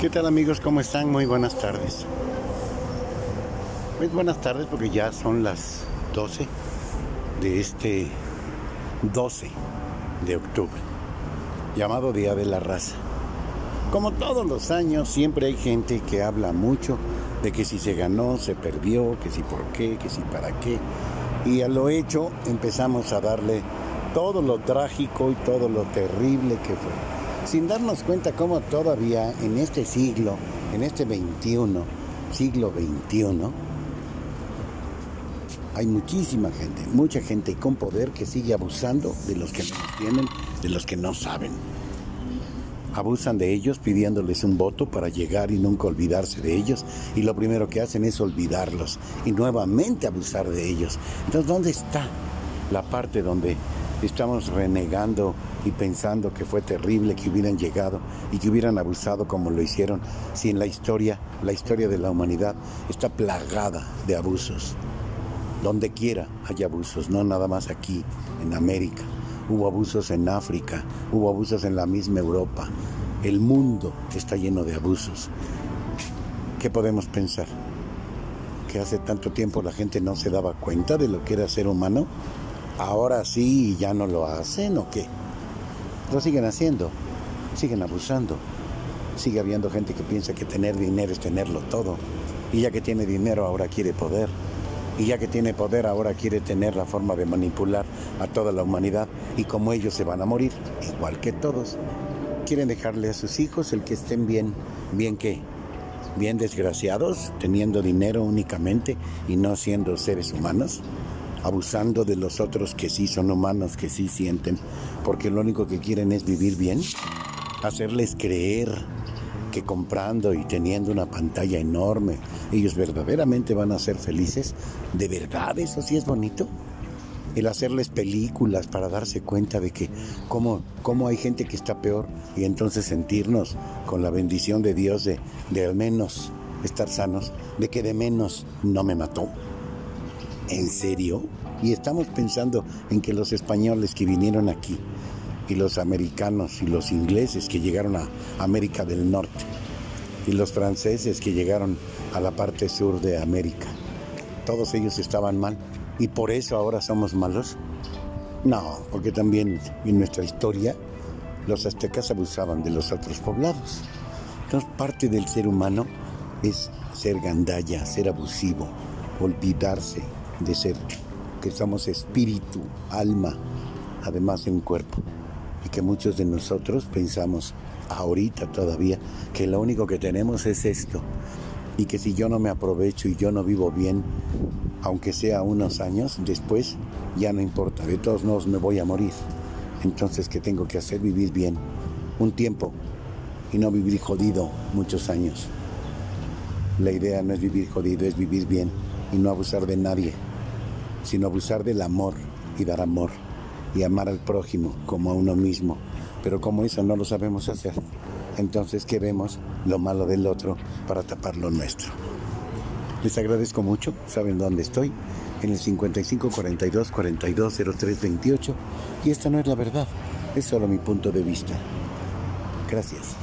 ¿Qué tal amigos? ¿Cómo están? Muy buenas tardes. Pues buenas tardes porque ya son las 12 de este 12 de octubre, llamado Día de la Raza. Como todos los años, siempre hay gente que habla mucho de que si se ganó, se perdió, que si por qué, que si para qué. Y a lo hecho empezamos a darle todo lo trágico y todo lo terrible que fue sin darnos cuenta cómo todavía en este siglo, en este 21, siglo 21, hay muchísima gente, mucha gente con poder que sigue abusando de los que no tienen, de los que no saben. Abusan de ellos pidiéndoles un voto para llegar y nunca olvidarse de ellos y lo primero que hacen es olvidarlos y nuevamente abusar de ellos. Entonces, ¿dónde está la parte donde estamos renegando y pensando que fue terrible que hubieran llegado y que hubieran abusado como lo hicieron, si en la historia, la historia de la humanidad está plagada de abusos. Donde quiera hay abusos, no nada más aquí, en América. Hubo abusos en África, hubo abusos en la misma Europa. El mundo está lleno de abusos. ¿Qué podemos pensar? ¿Que hace tanto tiempo la gente no se daba cuenta de lo que era ser humano? Ahora sí ya no lo hacen o qué? Lo siguen haciendo, siguen abusando. Sigue habiendo gente que piensa que tener dinero es tenerlo todo. Y ya que tiene dinero ahora quiere poder. Y ya que tiene poder ahora quiere tener la forma de manipular a toda la humanidad. Y como ellos se van a morir, igual que todos, quieren dejarle a sus hijos el que estén bien. ¿Bien qué? Bien desgraciados, teniendo dinero únicamente y no siendo seres humanos abusando de los otros que sí son humanos, que sí sienten, porque lo único que quieren es vivir bien, hacerles creer que comprando y teniendo una pantalla enorme, ellos verdaderamente van a ser felices. ¿De verdad eso sí es bonito? El hacerles películas para darse cuenta de que cómo, cómo hay gente que está peor y entonces sentirnos con la bendición de Dios de, de al menos estar sanos, de que de menos no me mató. ¿En serio? Y estamos pensando en que los españoles que vinieron aquí y los americanos y los ingleses que llegaron a América del Norte y los franceses que llegaron a la parte sur de América, todos ellos estaban mal y por eso ahora somos malos. No, porque también en nuestra historia los aztecas abusaban de los otros poblados. Entonces parte del ser humano es ser gandalla, ser abusivo, olvidarse, de ser, que somos espíritu, alma, además de un cuerpo. Y que muchos de nosotros pensamos ahorita todavía que lo único que tenemos es esto. Y que si yo no me aprovecho y yo no vivo bien, aunque sea unos años, después ya no importa, de todos modos me voy a morir. Entonces, ¿qué tengo que hacer? Vivir bien. Un tiempo y no vivir jodido muchos años. La idea no es vivir jodido, es vivir bien y no abusar de nadie sino abusar del amor y dar amor y amar al prójimo como a uno mismo. Pero como eso no lo sabemos hacer, entonces ¿qué vemos? Lo malo del otro para tapar lo nuestro. Les agradezco mucho, saben dónde estoy, en el 55 42 42 03 28 y esta no es la verdad, es solo mi punto de vista. Gracias.